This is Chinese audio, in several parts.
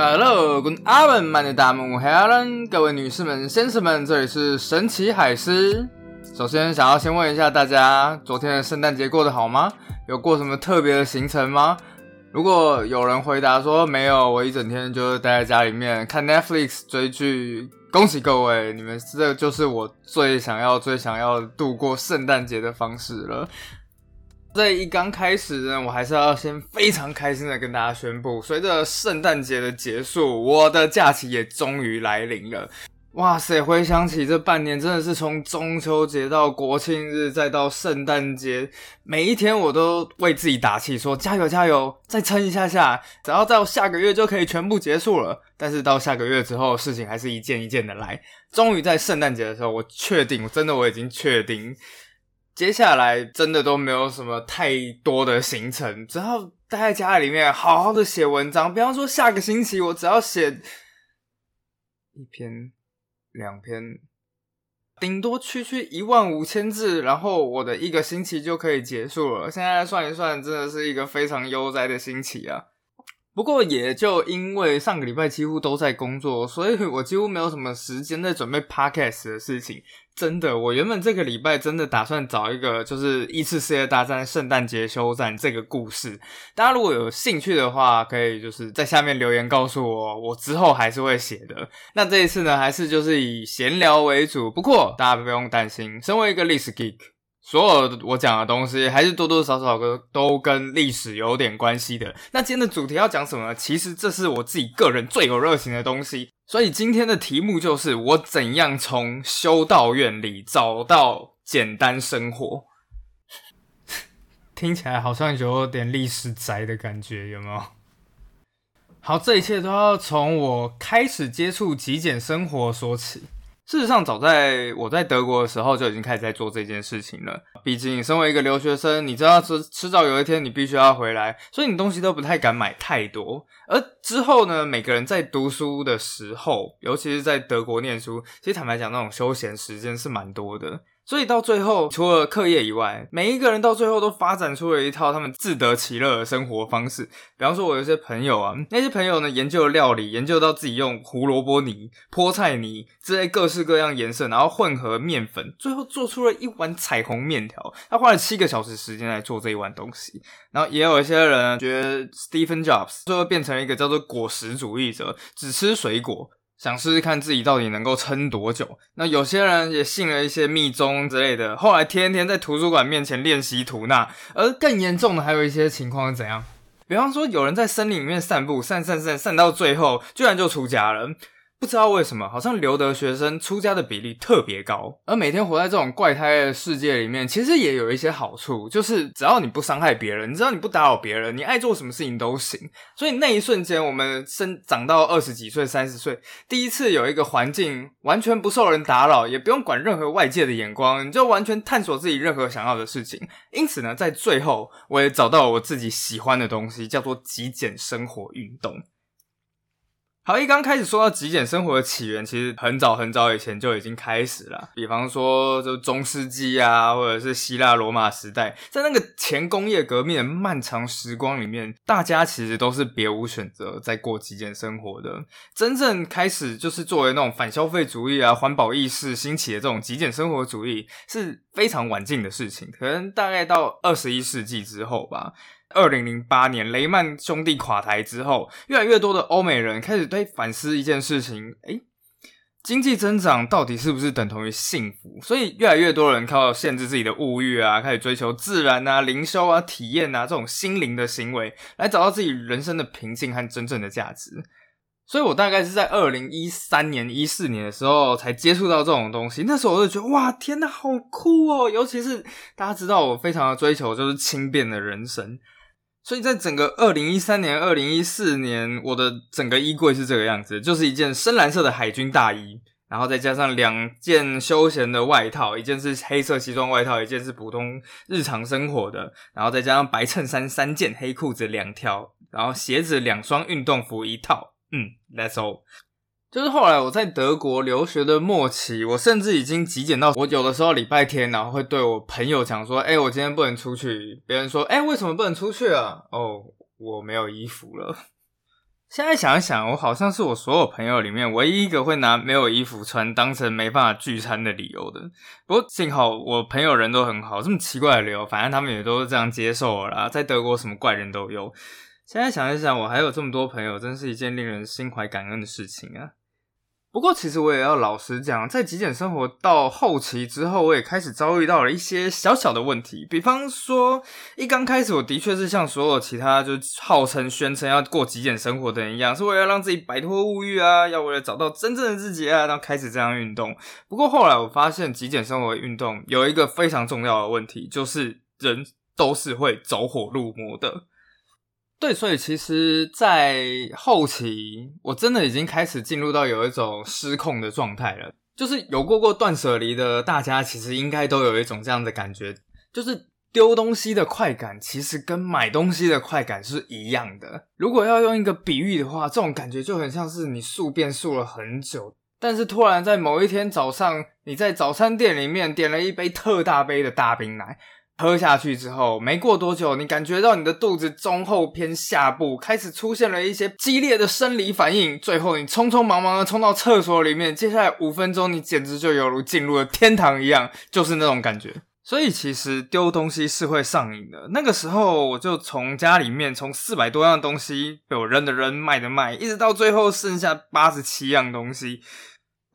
Hello，跟阿文曼的大木 Helen，各位女士们、先生们，这里是神奇海狮。首先，想要先问一下大家，昨天的圣诞节过得好吗？有过什么特别的行程吗？如果有人回答说没有，我一整天就是待在家里面看 Netflix 追剧，恭喜各位，你们这就是我最想要、最想要度过圣诞节的方式了。在一刚开始呢，我还是要先非常开心的跟大家宣布，随着圣诞节的结束，我的假期也终于来临了。哇塞！回想起这半年，真的是从中秋节到国庆日，再到圣诞节，每一天我都为自己打气，说加油加油，再撑一下下，只要到下个月就可以全部结束了。但是到下个月之后，事情还是一件一件的来。终于在圣诞节的时候，我确定，真的我已经确定。接下来真的都没有什么太多的行程，只要待在家里面好好的写文章。比方说下个星期我只要写一篇、两篇，顶多区区一万五千字，然后我的一个星期就可以结束了。现在算一算，真的是一个非常悠哉的星期啊！不过也就因为上个礼拜几乎都在工作，所以我几乎没有什么时间在准备 podcast 的事情。真的，我原本这个礼拜真的打算找一个，就是一次世界大战圣诞节休战这个故事。大家如果有兴趣的话，可以就是在下面留言告诉我，我之后还是会写的。那这一次呢，还是就是以闲聊为主。不过大家不用担心，身为一个历史 geek。所有我讲的东西，还是多多少少跟都跟历史有点关系的。那今天的主题要讲什么呢？其实这是我自己个人最有热情的东西。所以今天的题目就是我怎样从修道院里找到简单生活。听起来好像有点历史宅的感觉，有没有？好，这一切都要从我开始接触极简生活说起。事实上，早在我在德国的时候就已经开始在做这件事情了。毕竟，身为一个留学生，你知道迟迟早有一天你必须要回来，所以你东西都不太敢买太多。而之后呢，每个人在读书的时候，尤其是在德国念书，其实坦白讲，那种休闲时间是蛮多的。所以到最后，除了课业以外，每一个人到最后都发展出了一套他们自得其乐的生活方式。比方说，我有些朋友啊，那些朋友呢，研究料理，研究到自己用胡萝卜泥、菠菜泥之类各式各样颜色，然后混合面粉，最后做出了一碗彩虹面条。他花了七个小时时间来做这一碗东西。然后也有一些人觉得 Stephen Jobs 最后变成一个叫做果实主义者，只吃水果。想试试看自己到底能够撑多久。那有些人也信了一些密宗之类的，后来天天在图书馆面前练习吐纳。而更严重的还有一些情况是怎样？比方说，有人在森林里面散步，散散散散到最后，居然就出家了。不知道为什么，好像留德学生出家的比例特别高，而每天活在这种怪胎的世界里面，其实也有一些好处，就是只要你不伤害别人，你知道你不打扰别人，你爱做什么事情都行。所以那一瞬间，我们生长到二十几岁、三十岁，第一次有一个环境完全不受人打扰，也不用管任何外界的眼光，你就完全探索自己任何想要的事情。因此呢，在最后，我也找到了我自己喜欢的东西，叫做极简生活运动。好，一刚开始说到极简生活的起源，其实很早很早以前就已经开始了。比方说，就中世纪啊，或者是希腊罗马时代，在那个前工业革命的漫长时光里面，大家其实都是别无选择在过极简生活的。真正开始就是作为那种反消费主义啊、环保意识兴起的这种极简生活主义，是非常晚近的事情，可能大概到二十一世纪之后吧。二零零八年雷曼兄弟垮台之后，越来越多的欧美人开始对反思一件事情：诶，经济增长到底是不是等同于幸福？所以，越来越多人靠限制自己的物欲啊，开始追求自然啊、灵修啊、体验啊这种心灵的行为，来找到自己人生的平静和真正的价值。所以我大概是在二零一三年、一四年的时候才接触到这种东西。那时候我就觉得，哇，天呐，好酷哦！尤其是大家知道，我非常的追求就是轻便的人生。所以在整个二零一三年、二零一四年，我的整个衣柜是这个样子，就是一件深蓝色的海军大衣，然后再加上两件休闲的外套，一件是黑色西装外套，一件是普通日常生活的，然后再加上白衬衫三件，黑裤子两条，然后鞋子两双，运动服一套。嗯，That's all。就是后来我在德国留学的末期，我甚至已经极简到我有的时候礼拜天，然后会对我朋友讲说：“哎，我今天不能出去。”别人说：“哎，为什么不能出去啊？”哦，我没有衣服了。现在想一想，我好像是我所有朋友里面唯一一个会拿没有衣服穿当成没办法聚餐的理由的。不过幸好我朋友人都很好，这么奇怪的理由，反正他们也都是这样接受了啦。在德国什么怪人都有。现在想一想，我还有这么多朋友，真是一件令人心怀感恩的事情啊。不过，其实我也要老实讲，在极简生活到后期之后，我也开始遭遇到了一些小小的问题。比方说，一刚开始，我的确是像所有其他就号称宣称要过极简生活的人一样，是为了让自己摆脱物欲啊，要为了找到真正的自己啊，然后开始这样运动。不过后来我发现，极简生活运动有一个非常重要的问题，就是人都是会走火入魔的。对，所以其实，在后期，我真的已经开始进入到有一种失控的状态了。就是有过过断舍离的大家，其实应该都有一种这样的感觉，就是丢东西的快感，其实跟买东西的快感是一样的。如果要用一个比喻的话，这种感觉就很像是你宿便宿了很久，但是突然在某一天早上，你在早餐店里面点了一杯特大杯的大冰奶。喝下去之后，没过多久，你感觉到你的肚子中后偏下部开始出现了一些激烈的生理反应，最后你匆匆忙忙的冲到厕所里面，接下来五分钟，你简直就犹如进入了天堂一样，就是那种感觉。所以其实丢东西是会上瘾的。那个时候，我就从家里面从四百多样东西被我扔的扔，卖的卖，一直到最后剩下八十七样东西。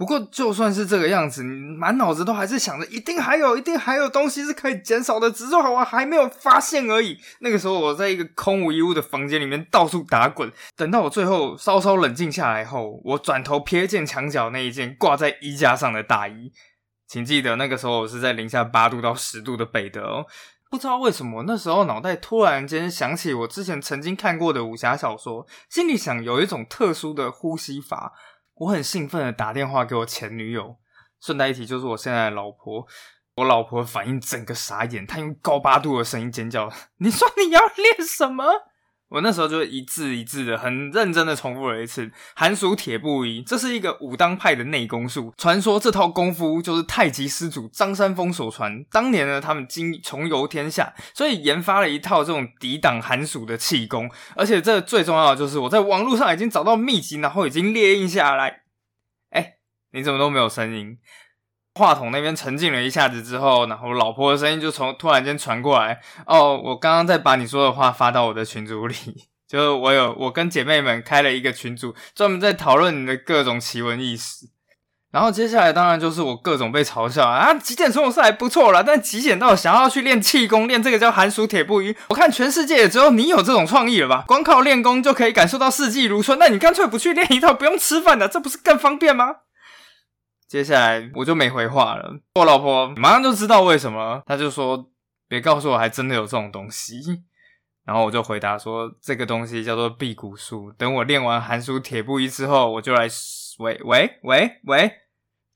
不过，就算是这个样子，你满脑子都还是想着，一定还有，一定还有东西是可以减少的，只是我还没有发现而已。那个时候，我在一个空无一物的房间里面到处打滚。等到我最后稍稍冷静下来后，我转头瞥见墙角那一件挂在衣架上的大衣。请记得，那个时候我是在零下八度到十度的北德哦。不知道为什么，那时候脑袋突然间想起我之前曾经看过的武侠小说，心里想有一种特殊的呼吸法。我很兴奋的打电话给我前女友，顺带一提就是我现在的老婆。我老婆反应整个傻眼，她用高八度的声音尖叫：“你说你要练什么？”我那时候就一字一字的很认真的重复了一次寒暑铁布衣，这是一个武当派的内功术。传说这套功夫就是太极师祖张三丰所传。当年呢，他们经重游天下，所以研发了一套这种抵挡寒暑的气功。而且这最重要的就是我在网络上已经找到秘籍，然后已经列印下来。哎，你怎么都没有声音？话筒那边沉静了一下子之后，然后老婆的声音就从突然间传过来。哦，我刚刚在把你说的话发到我的群组里，就是我有我跟姐妹们开了一个群组，专门在讨论你的各种奇闻异事。然后接下来当然就是我各种被嘲笑啊，极简生活是还不错啦，但极简到想要去练气功，练这个叫寒暑铁布衣，我看全世界也只有你有这种创意了吧？光靠练功就可以感受到四季如春，那你干脆不去练一套不用吃饭的，这不是更方便吗？接下来我就没回话了，我老婆马上就知道为什么，她就说别告诉我还真的有这种东西，然后我就回答说这个东西叫做辟谷术，等我练完寒暑铁布衣之后，我就来喂喂喂喂，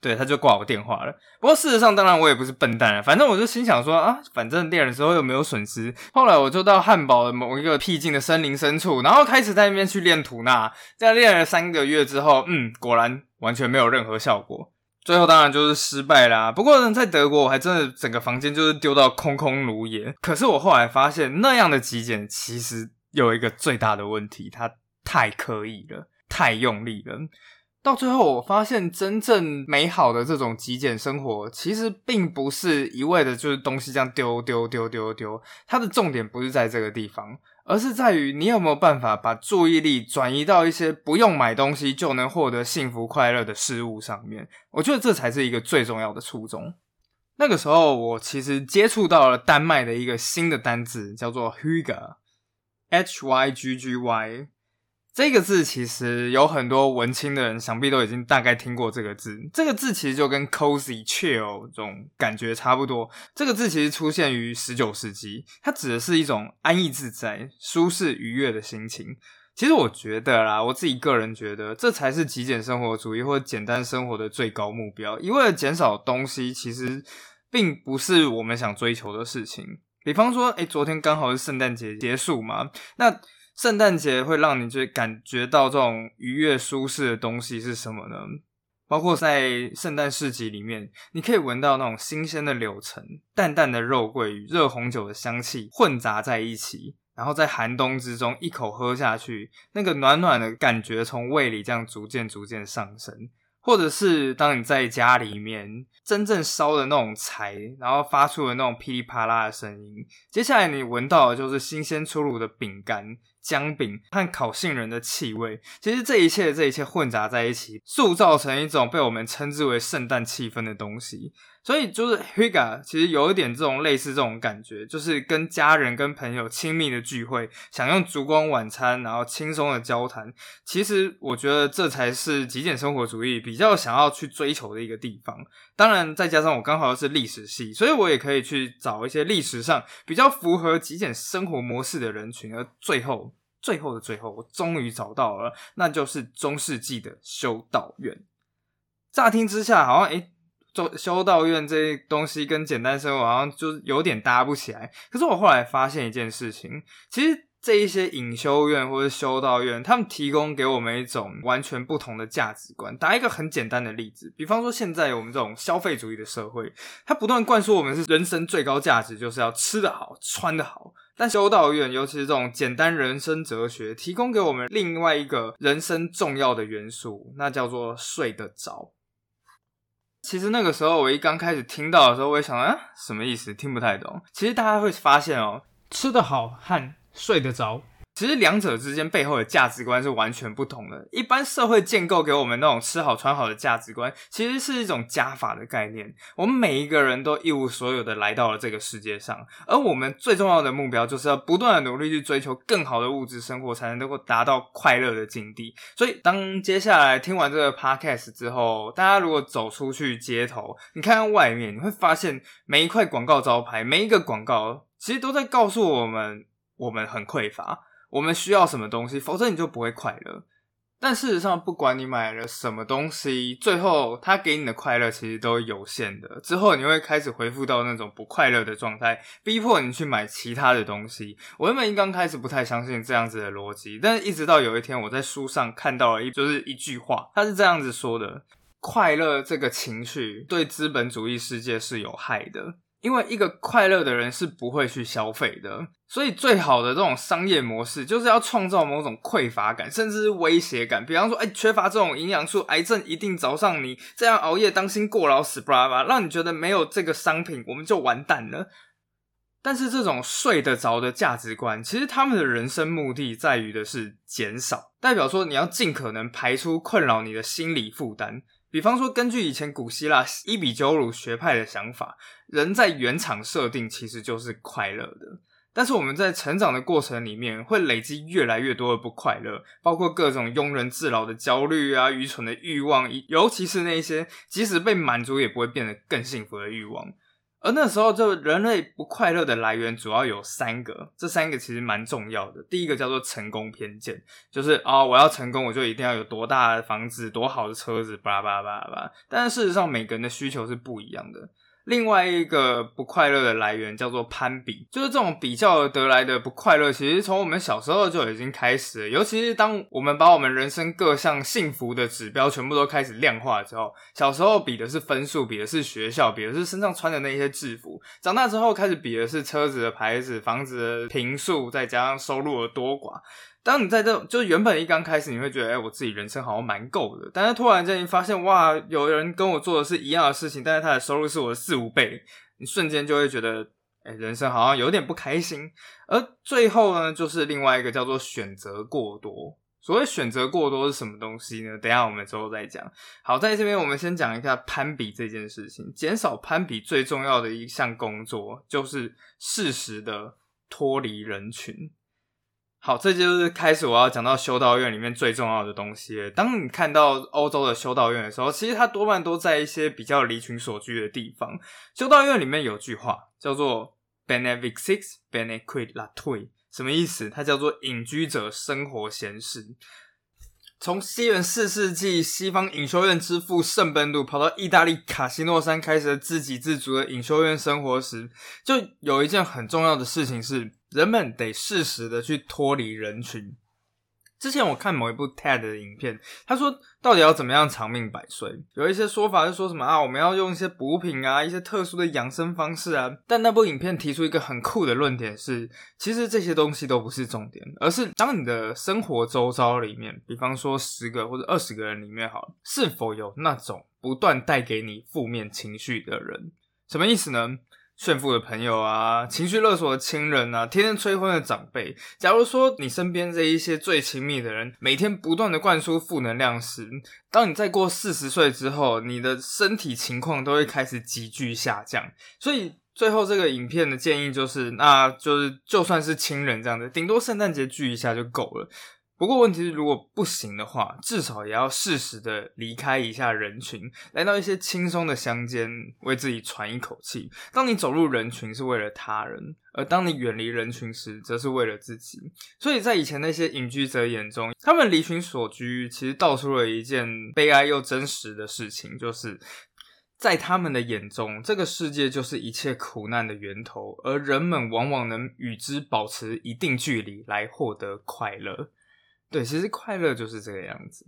对，他就挂我电话了。不过事实上，当然我也不是笨蛋，反正我就心想说啊，反正练的时候又没有损失。后来我就到汉堡的某一个僻静的森林深处，然后开始在那边去练吐纳，这样练了三个月之后，嗯，果然完全没有任何效果。最后当然就是失败啦。不过呢，在德国我还真的整个房间就是丢到空空如也。可是我后来发现，那样的极简其实有一个最大的问题，它太刻意了，太用力了。到最后我发现，真正美好的这种极简生活，其实并不是一味的就是东西这样丢丢丢丢丢。它的重点不是在这个地方。而是在于你有没有办法把注意力转移到一些不用买东西就能获得幸福快乐的事物上面。我觉得这才是一个最重要的初衷。那个时候，我其实接触到了丹麦的一个新的单字，叫做 Hygge，H Y G G Y。这个字其实有很多文青的人，想必都已经大概听过这个字。这个字其实就跟 cozy、chill 这种感觉差不多。这个字其实出现于十九世纪，它指的是一种安逸自在、舒适愉悦的心情。其实我觉得啦，我自己个人觉得，这才是极简生活主义或者简单生活的最高目标。一味的减少东西，其实并不是我们想追求的事情。比方说，诶，昨天刚好是圣诞节结束嘛，那。圣诞节会让你就感觉到这种愉悦舒适的东西是什么呢？包括在圣诞市集里面，你可以闻到那种新鲜的柳橙、淡淡的肉桂与热红酒的香气混杂在一起，然后在寒冬之中一口喝下去，那个暖暖的感觉从胃里这样逐渐逐渐上升。或者是当你在家里面真正烧的那种柴，然后发出的那种噼里啪啦的声音，接下来你闻到的就是新鲜出炉的饼干、姜饼和烤杏仁的气味。其实这一切这一切混杂在一起，塑造成一种被我们称之为圣诞气氛的东西。所以就是 Higa，其实有一点这种类似这种感觉，就是跟家人、跟朋友亲密的聚会，享用烛光晚餐，然后轻松的交谈。其实我觉得这才是极简生活主义比较想要去追求的一个地方。当然，再加上我刚好又是历史系，所以我也可以去找一些历史上比较符合极简生活模式的人群。而最后，最后的最后，我终于找到了，那就是中世纪的修道院。乍听之下，好像诶修修道院这东西跟简单生活好像就有点搭不起来。可是我后来发现一件事情，其实这一些隐修院或者修道院，他们提供给我们一种完全不同的价值观。打一个很简单的例子，比方说现在我们这种消费主义的社会，它不断灌输我们是人生最高价值就是要吃得好、穿得好。但修道院，尤其是这种简单人生哲学，提供给我们另外一个人生重要的元素，那叫做睡得着。其实那个时候，我一刚开始听到的时候，我也想啊，什么意思？听不太懂。其实大家会发现哦，吃得好和睡得着。其实两者之间背后的价值观是完全不同的。一般社会建构给我们那种吃好穿好的价值观，其实是一种加法的概念。我们每一个人都一无所有的来到了这个世界上，而我们最重要的目标就是要不断的努力去追求更好的物质生活，才能够达到快乐的境地。所以，当接下来听完这个 podcast 之后，大家如果走出去街头，你看看外面，你会发现每一块广告招牌，每一个广告，其实都在告诉我们，我们很匮乏。我们需要什么东西，否则你就不会快乐。但事实上，不管你买了什么东西，最后他给你的快乐其实都有限的。之后你会开始恢复到那种不快乐的状态，逼迫你去买其他的东西。我原本一刚开始不太相信这样子的逻辑，但是一直到有一天我在书上看到了一就是一句话，他是这样子说的：快乐这个情绪对资本主义世界是有害的。因为一个快乐的人是不会去消费的，所以最好的这种商业模式就是要创造某种匮乏感，甚至是威胁感。比方说，哎，缺乏这种营养素，癌症一定找上你。这样熬夜，当心过劳死，巴拉巴拉，让你觉得没有这个商品，我们就完蛋了。但是这种睡得着的价值观，其实他们的人生目的在于的是减少，代表说你要尽可能排出困扰你的心理负担。比方说，根据以前古希腊伊比鸠鲁学派的想法，人在原厂设定其实就是快乐的。但是我们在成长的过程里面，会累积越来越多的不快乐，包括各种庸人自扰的焦虑啊、愚蠢的欲望，尤其是那些即使被满足也不会变得更幸福的欲望。而那时候，就人类不快乐的来源主要有三个，这三个其实蛮重要的。第一个叫做成功偏见，就是啊，我要成功，我就一定要有多大的房子、多好的车子，巴拉巴拉巴拉。但是事实上，每个人的需求是不一样的。另外一个不快乐的来源叫做攀比，就是这种比较得来的不快乐，其实从我们小时候就已经开始。尤其是当我们把我们人生各项幸福的指标全部都开始量化之后，小时候比的是分数，比的是学校，比的是身上穿的那些制服；长大之后开始比的是车子的牌子、房子的平数，再加上收入的多寡。当你在这，就原本一刚开始，你会觉得，哎，我自己人生好像蛮够的。但是突然间你发现，哇，有人跟我做的是一样的事情，但是他的收入是我的四五倍，你瞬间就会觉得，哎，人生好像有点不开心。而最后呢，就是另外一个叫做选择过多。所谓选择过多是什么东西呢？等下我们之后再讲。好，在这边我们先讲一下攀比这件事情。减少攀比最重要的一项工作，就是适时的脱离人群。好，这就是开始我要讲到修道院里面最重要的东西。当你看到欧洲的修道院的时候，其实它多半都在一些比较离群所居的地方。修道院里面有句话叫做 “benefixis benequit latui”，什么意思？它叫做隐居者生活闲适。从西元四世纪西方隐修院之父圣本笃跑到意大利卡西诺山开始了自给自足的隐修院生活时，就有一件很重要的事情是。人们得适时的去脱离人群。之前我看某一部 TED 的影片，他说到底要怎么样长命百岁？有一些说法是说什么啊，我们要用一些补品啊，一些特殊的养生方式啊。但那部影片提出一个很酷的论点是，其实这些东西都不是重点，而是当你的生活周遭里面，比方说十个或者二十个人里面，好了，是否有那种不断带给你负面情绪的人？什么意思呢？炫富的朋友啊，情绪勒索的亲人啊，天天催婚的长辈。假如说你身边这一些最亲密的人，每天不断的灌输负能量时，当你再过四十岁之后，你的身体情况都会开始急剧下降。所以最后这个影片的建议就是，那就是就算是亲人这样子，顶多圣诞节聚一下就够了。不过问题是，如果不行的话，至少也要适时的离开一下人群，来到一些轻松的乡间，为自己喘一口气。当你走入人群是为了他人，而当你远离人群时，则是为了自己。所以在以前那些隐居者眼中，他们离群所居，其实道出了一件悲哀又真实的事情，就是在他们的眼中，这个世界就是一切苦难的源头，而人们往往能与之保持一定距离，来获得快乐。对，其实快乐就是这个样子。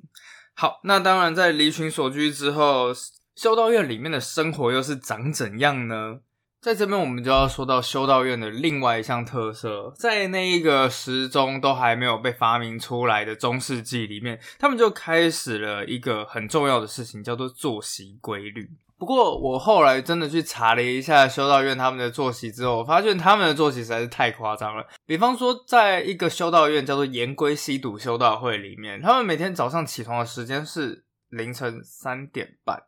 好，那当然，在离群所居之后，修道院里面的生活又是长怎样呢？在这边，我们就要说到修道院的另外一项特色，在那一个时钟都还没有被发明出来的中世纪里面，他们就开始了一个很重要的事情，叫做作息规律。不过，我后来真的去查了一下修道院他们的作息之后，我发现他们的作息实在是太夸张了。比方说，在一个修道院叫做盐归西堵修道会里面，他们每天早上起床的时间是凌晨三点半。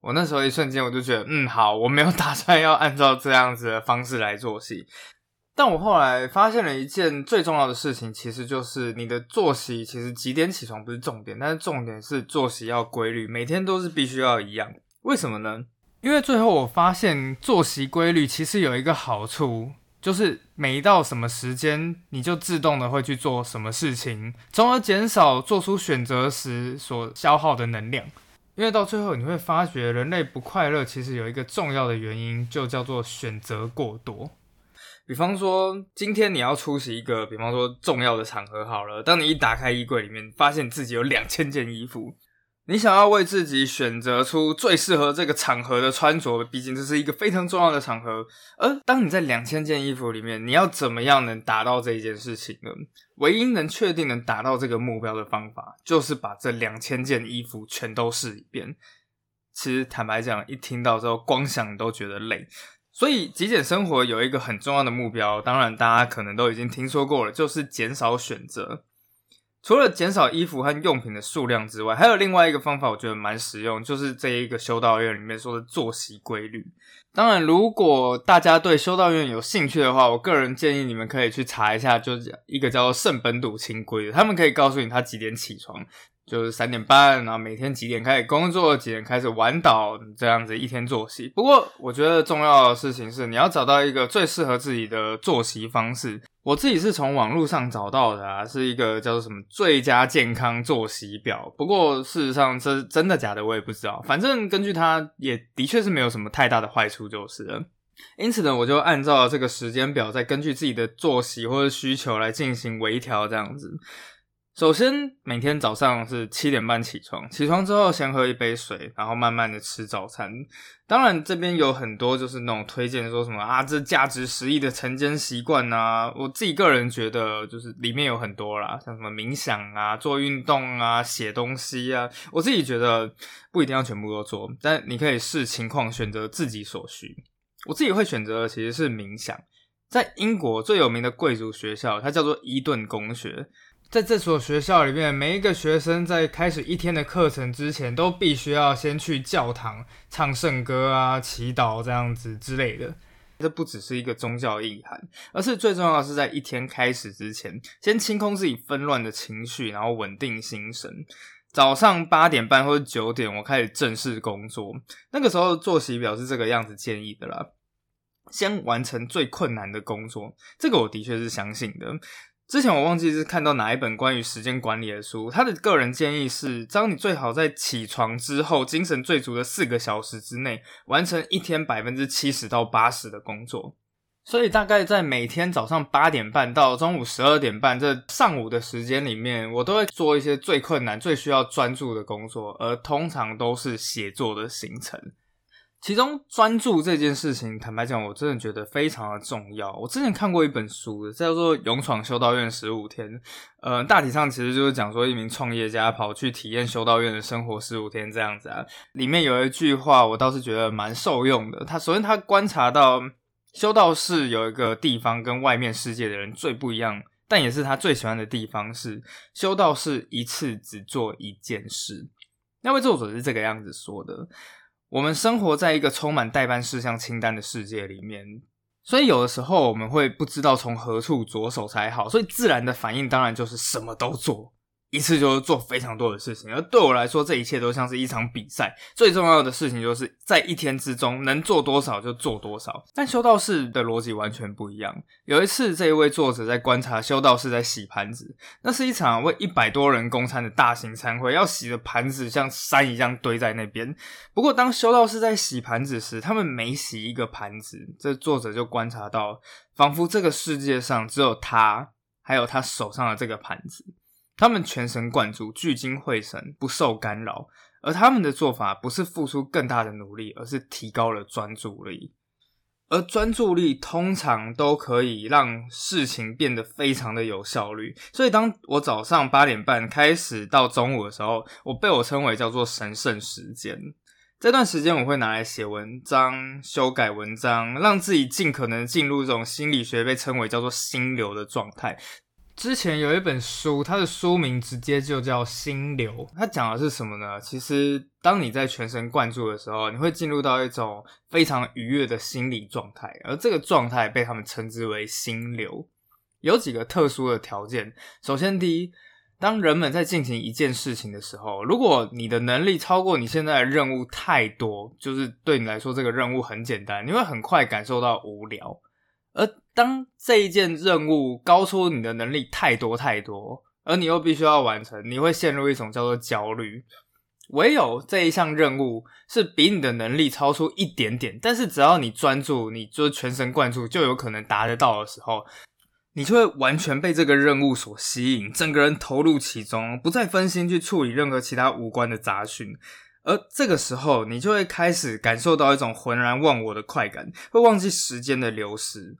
我那时候一瞬间我就觉得，嗯，好，我没有 打算要按照这样子的方式来作息。但我后来发现了一件最重要的事情，其实就是你的作息，其实几点起床不是重点，但是重点是作息要规律，每天都是必须要一样。为什么呢？因为最后我发现作息规律其实有一个好处，就是每到什么时间，你就自动的会去做什么事情，从而减少做出选择时所消耗的能量。因为到最后你会发觉，人类不快乐其实有一个重要的原因，就叫做选择过多。比方说，今天你要出席一个，比方说重要的场合，好了，当你一打开衣柜里面，发现自己有两千件衣服。你想要为自己选择出最适合这个场合的穿着，毕竟这是一个非常重要的场合。而当你在两千件衣服里面，你要怎么样能达到这一件事情呢？唯一能确定能达到这个目标的方法，就是把这两千件衣服全都试一遍。其实坦白讲，一听到之后，光想都觉得累。所以极简生活有一个很重要的目标，当然大家可能都已经听说过了，就是减少选择。除了减少衣服和用品的数量之外，还有另外一个方法，我觉得蛮实用，就是这一个修道院里面说的作息规律。当然，如果大家对修道院有兴趣的话，我个人建议你们可以去查一下，就一个叫做圣本笃清规，他们可以告诉你他几点起床。就是三点半，然后每天几点开始工作，几点开始玩岛，这样子一天作息。不过，我觉得重要的事情是，你要找到一个最适合自己的作息方式。我自己是从网络上找到的，啊，是一个叫做什么最佳健康作息表。不过，事实上这真的假的，我也不知道。反正根据它，也的确是没有什么太大的坏处，就是了。因此呢，我就按照这个时间表，再根据自己的作息或者需求来进行微调，这样子。首先，每天早上是七点半起床。起床之后，先喝一杯水，然后慢慢的吃早餐。当然，这边有很多就是那种推荐，说什么啊，这价值十亿的晨间习惯呐。我自己个人觉得，就是里面有很多啦，像什么冥想啊、做运动啊、写东西啊。我自己觉得不一定要全部都做，但你可以视情况选择自己所需。我自己会选择的其实是冥想。在英国最有名的贵族学校，它叫做伊顿公学。在这所学校里面，每一个学生在开始一天的课程之前，都必须要先去教堂唱圣歌啊、祈祷这样子之类的。这不只是一个宗教意涵，而是最重要的是在一天开始之前，先清空自己纷乱的情绪，然后稳定心神。早上八点半或者九点，我开始正式工作。那个时候作息表是这个样子建议的啦：先完成最困难的工作，这个我的确是相信的。之前我忘记是看到哪一本关于时间管理的书，他的个人建议是：当你最好在起床之后，精神最足的四个小时之内，完成一天百分之七十到八十的工作。所以大概在每天早上八点半到中午十二点半这上午的时间里面，我都会做一些最困难、最需要专注的工作，而通常都是写作的行程。其中专注这件事情，坦白讲，我真的觉得非常的重要。我之前看过一本书，叫做《勇闯修道院十五天》，呃，大体上其实就是讲说一名创业家跑去体验修道院的生活十五天这样子啊。里面有一句话，我倒是觉得蛮受用的。他首先他观察到。修道士有一个地方跟外面世界的人最不一样，但也是他最喜欢的地方是修道士一次只做一件事。那位作者是这个样子说的：我们生活在一个充满代办事项清单的世界里面，所以有的时候我们会不知道从何处着手才好，所以自然的反应当然就是什么都做。一次就是做非常多的事情，而对我来说，这一切都像是一场比赛。最重要的事情就是在一天之中能做多少就做多少。但修道士的逻辑完全不一样。有一次，这一位作者在观察修道士在洗盘子，那是一场为一百多人供餐的大型餐会，要洗的盘子像山一样堆在那边。不过，当修道士在洗盘子时，他们每洗一个盘子，这作者就观察到，仿佛这个世界上只有他，还有他手上的这个盘子。他们全神贯注、聚精会神、不受干扰，而他们的做法不是付出更大的努力，而是提高了专注力。而专注力通常都可以让事情变得非常的有效率。所以，当我早上八点半开始到中午的时候，我被我称为叫做神圣时间。这段时间我会拿来写文章、修改文章，让自己尽可能进入这种心理学被称为叫做心流的状态。之前有一本书，它的书名直接就叫《心流》。它讲的是什么呢？其实，当你在全神贯注的时候，你会进入到一种非常愉悦的心理状态，而这个状态被他们称之为心流。有几个特殊的条件。首先，第一，当人们在进行一件事情的时候，如果你的能力超过你现在的任务太多，就是对你来说这个任务很简单，你会很快感受到无聊。而当这一件任务高出你的能力太多太多，而你又必须要完成，你会陷入一种叫做焦虑。唯有这一项任务是比你的能力超出一点点，但是只要你专注，你就全神贯注，就有可能达得到的时候，你就会完全被这个任务所吸引，整个人投入其中，不再分心去处理任何其他无关的杂讯。而这个时候，你就会开始感受到一种浑然忘我的快感，会忘记时间的流逝。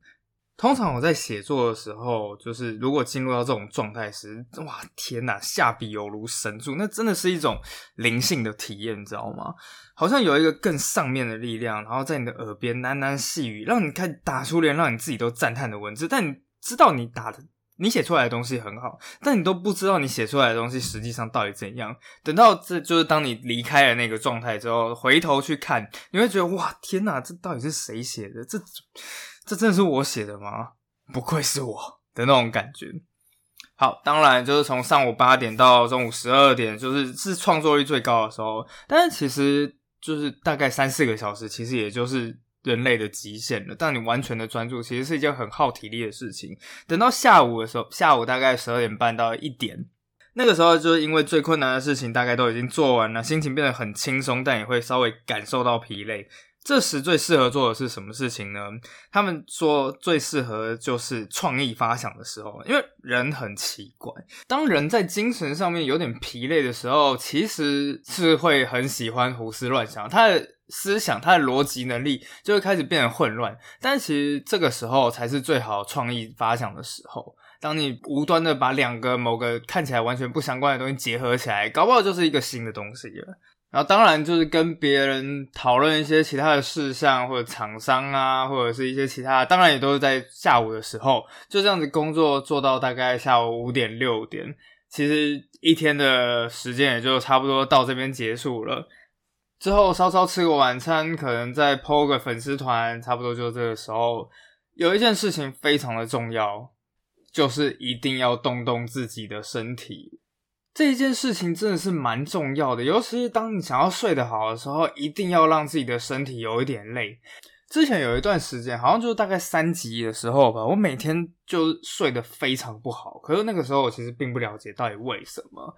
通常我在写作的时候，就是如果进入到这种状态时，哇，天哪，下笔犹如神助，那真的是一种灵性的体验，你知道吗？好像有一个更上面的力量，然后在你的耳边喃喃细语，让你看打出连让你自己都赞叹的文字。但你知道你打的、你写出来的东西很好，但你都不知道你写出来的东西实际上到底怎样。等到这就是当你离开了那个状态之后，回头去看，你会觉得哇，天哪，这到底是谁写的？这。这真的是我写的吗？不愧是我的那种感觉。好，当然就是从上午八点到中午十二点，就是是创作力最高的时候。但是其实就是大概三四个小时，其实也就是人类的极限了。但你完全的专注，其实是一件很耗体力的事情。等到下午的时候，下午大概十二点半到一点，那个时候就是因为最困难的事情大概都已经做完了，心情变得很轻松，但也会稍微感受到疲累。这时最适合做的是什么事情呢？他们说最适合就是创意发想的时候，因为人很奇怪，当人在精神上面有点疲累的时候，其实是会很喜欢胡思乱想，他的思想、他的逻辑能力就会开始变得混乱。但其实这个时候才是最好创意发想的时候。当你无端的把两个某个看起来完全不相关的东西结合起来，搞不好就是一个新的东西了。然后当然就是跟别人讨论一些其他的事项，或者厂商啊，或者是一些其他，当然也都是在下午的时候，就这样子工作做到大概下午五点六点，其实一天的时间也就差不多到这边结束了。之后稍稍吃个晚餐，可能再 PO 个粉丝团，差不多就这个时候。有一件事情非常的重要，就是一定要动动自己的身体。这一件事情真的是蛮重要的，尤其是当你想要睡得好的时候，一定要让自己的身体有一点累。之前有一段时间，好像就是大概三级的时候吧，我每天就睡得非常不好。可是那个时候，我其实并不了解到底为什么。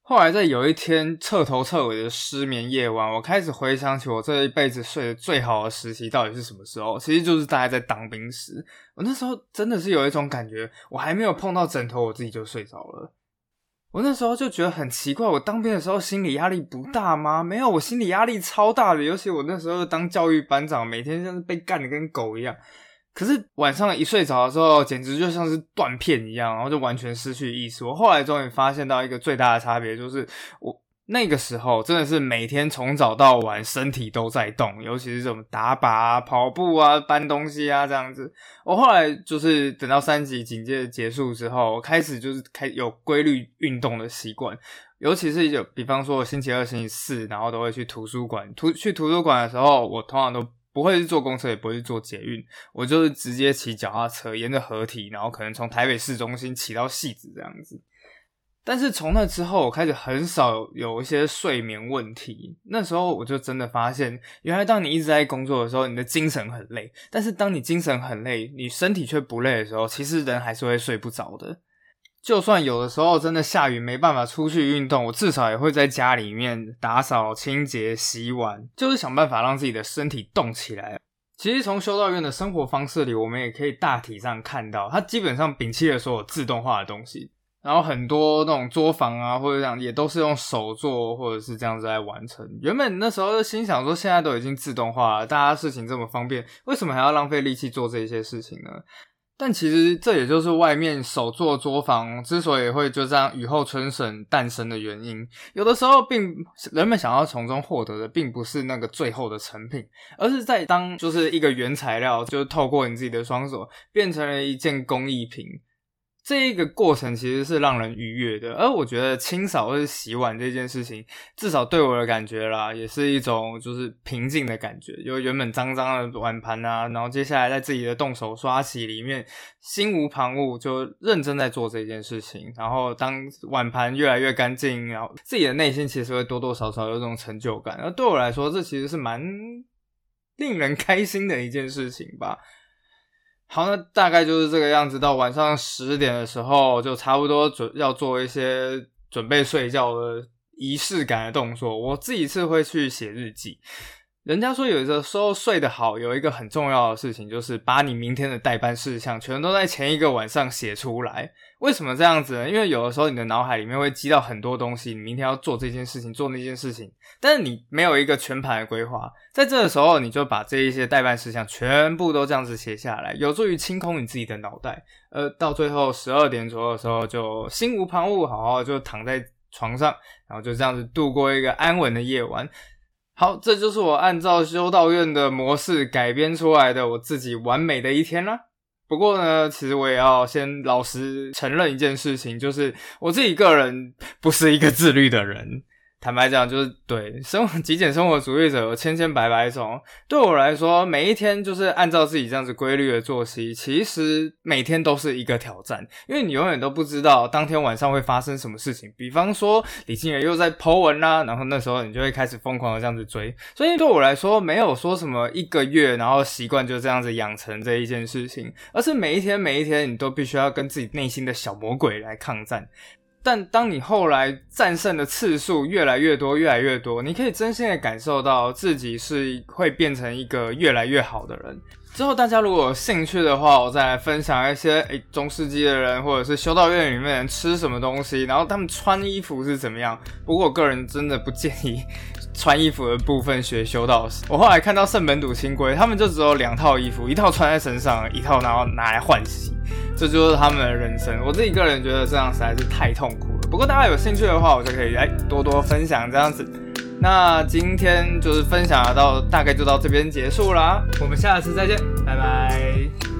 后来在有一天彻头彻尾的失眠夜晚，我开始回想起我这一辈子睡得最好的时期到底是什么时候，其实就是大概在当兵时。我那时候真的是有一种感觉，我还没有碰到枕头，我自己就睡着了。我那时候就觉得很奇怪，我当兵的时候心理压力不大吗？没有，我心理压力超大的，尤其我那时候当教育班长，每天像是被干的跟狗一样。可是晚上一睡着的时候，简直就像是断片一样，然后就完全失去意识。我后来终于发现到一个最大的差别，就是我那个时候真的是每天从早到晚身体都在动，尤其是这种打靶啊、跑步啊、搬东西啊这样子。我后来就是等到三级警戒结束之后，我开始就是开有规律运动的习惯，尤其是有比方说我星期二、星期四，然后都会去图书馆。图去图书馆的时候，我通常都。不会是坐公车，也不会是坐捷运，我就是直接骑脚踏车，沿着河堤，然后可能从台北市中心骑到戏子这样子。但是从那之后，我开始很少有一些睡眠问题。那时候我就真的发现，原来当你一直在工作的时候，你的精神很累；但是当你精神很累，你身体却不累的时候，其实人还是会睡不着的。就算有的时候真的下雨没办法出去运动，我至少也会在家里面打扫、清洁、洗碗，就是想办法让自己的身体动起来。其实从修道院的生活方式里，我们也可以大体上看到，它基本上摒弃了所有自动化的东西，然后很多那种作坊啊或者这样也都是用手做或者是这样子来完成。原本那时候就心想说，现在都已经自动化了，大家事情这么方便，为什么还要浪费力气做这些事情呢？但其实这也就是外面手做作坊之所以会就这样雨后春笋诞生的原因。有的时候，并人们想要从中获得的，并不是那个最后的成品，而是在当就是一个原材料，就是透过你自己的双手变成了一件工艺品。这一个过程其实是让人愉悦的，而我觉得清扫或者洗碗这件事情，至少对我的感觉啦，也是一种就是平静的感觉。就原本脏脏的碗盘啊，然后接下来在自己的动手刷洗里面，心无旁骛，就认真在做这件事情。然后当碗盘越来越干净，然后自己的内心其实会多多少少有这种成就感。而对我来说，这其实是蛮令人开心的一件事情吧。好，那大概就是这个样子。到晚上十点的时候，就差不多准要做一些准备睡觉的仪式感的动作。我自己是会去写日记。人家说有的时候睡得好，有一个很重要的事情，就是把你明天的代办事项全都在前一个晚上写出来。为什么这样子呢？因为有的时候你的脑海里面会积到很多东西，你明天要做这件事情，做那件事情，但是你没有一个全盘的规划。在这个时候，你就把这一些代办事项全部都这样子写下来，有助于清空你自己的脑袋。呃，到最后十二点左右的时候，就心无旁骛，好好就躺在床上，然后就这样子度过一个安稳的夜晚。好，这就是我按照修道院的模式改编出来的我自己完美的一天啦。不过呢，其实我也要先老实承认一件事情，就是我自己个人不是一个自律的人。坦白讲，就是对生活极简生活主义者有千千百百种。对我来说，每一天就是按照自己这样子规律的作息，其实每天都是一个挑战，因为你永远都不知道当天晚上会发生什么事情。比方说，李静也又在 Po 文啦，然后那时候你就会开始疯狂的这样子追。所以对我来说，没有说什么一个月，然后习惯就这样子养成这一件事情，而是每一天每一天，你都必须要跟自己内心的小魔鬼来抗战。但当你后来战胜的次数越来越多，越来越多，你可以真心的感受到自己是会变成一个越来越好的人。之后大家如果有兴趣的话，我再来分享一些诶中世纪的人或者是修道院里面吃什么东西，然后他们穿衣服是怎么样。不过我个人真的不建议穿衣服的部分学修道士。我后来看到圣本笃清规，他们就只有两套衣服，一套穿在身上，一套然后拿来换洗。这就是他们的人生。我自己个人觉得这样实在是太痛苦了。不过大家有兴趣的话，我就可以来多多分享这样子。那今天就是分享到大概就到这边结束啦，我们下次再见，拜拜。